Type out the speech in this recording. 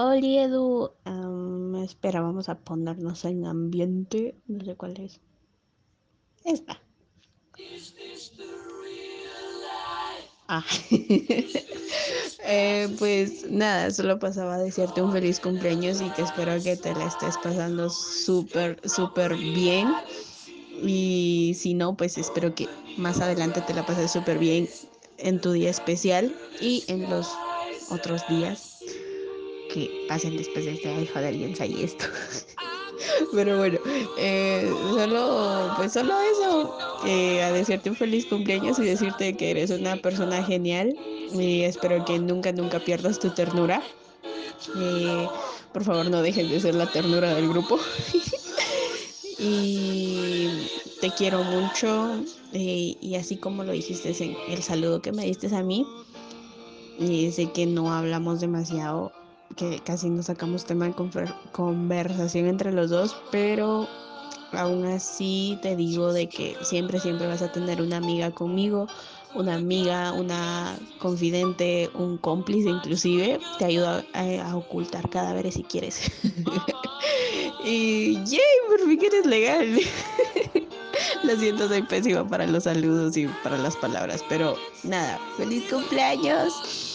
Hola Edu, espera, vamos a ponernos en ambiente, no sé cuál es. Esta. Ah. Eh, pues nada, solo pasaba a desearte un feliz cumpleaños y que espero que te la estés pasando súper, súper bien. Y si no, pues espero que más adelante te la pases súper bien en tu día especial y en los otros días que pasen después de este. Ay, joder, yo ensayé esto. Pero bueno, eh, solo, pues solo eso, a desearte un feliz cumpleaños y decirte que eres una persona genial y espero que nunca, nunca pierdas tu ternura. Eh, por favor, no dejes de ser la ternura del grupo. y te quiero mucho y así como lo dijiste en el saludo que me diste a mí, y sé que no hablamos demasiado, que casi no sacamos tema de conversación entre los dos, pero aún así te digo de que siempre, siempre vas a tener una amiga conmigo, una amiga, una confidente, un cómplice inclusive, te ayuda a, a ocultar cadáveres si quieres. y yay, por fin eres legal. Lo siento, soy pésima para los saludos y para las palabras, pero nada, feliz cumpleaños.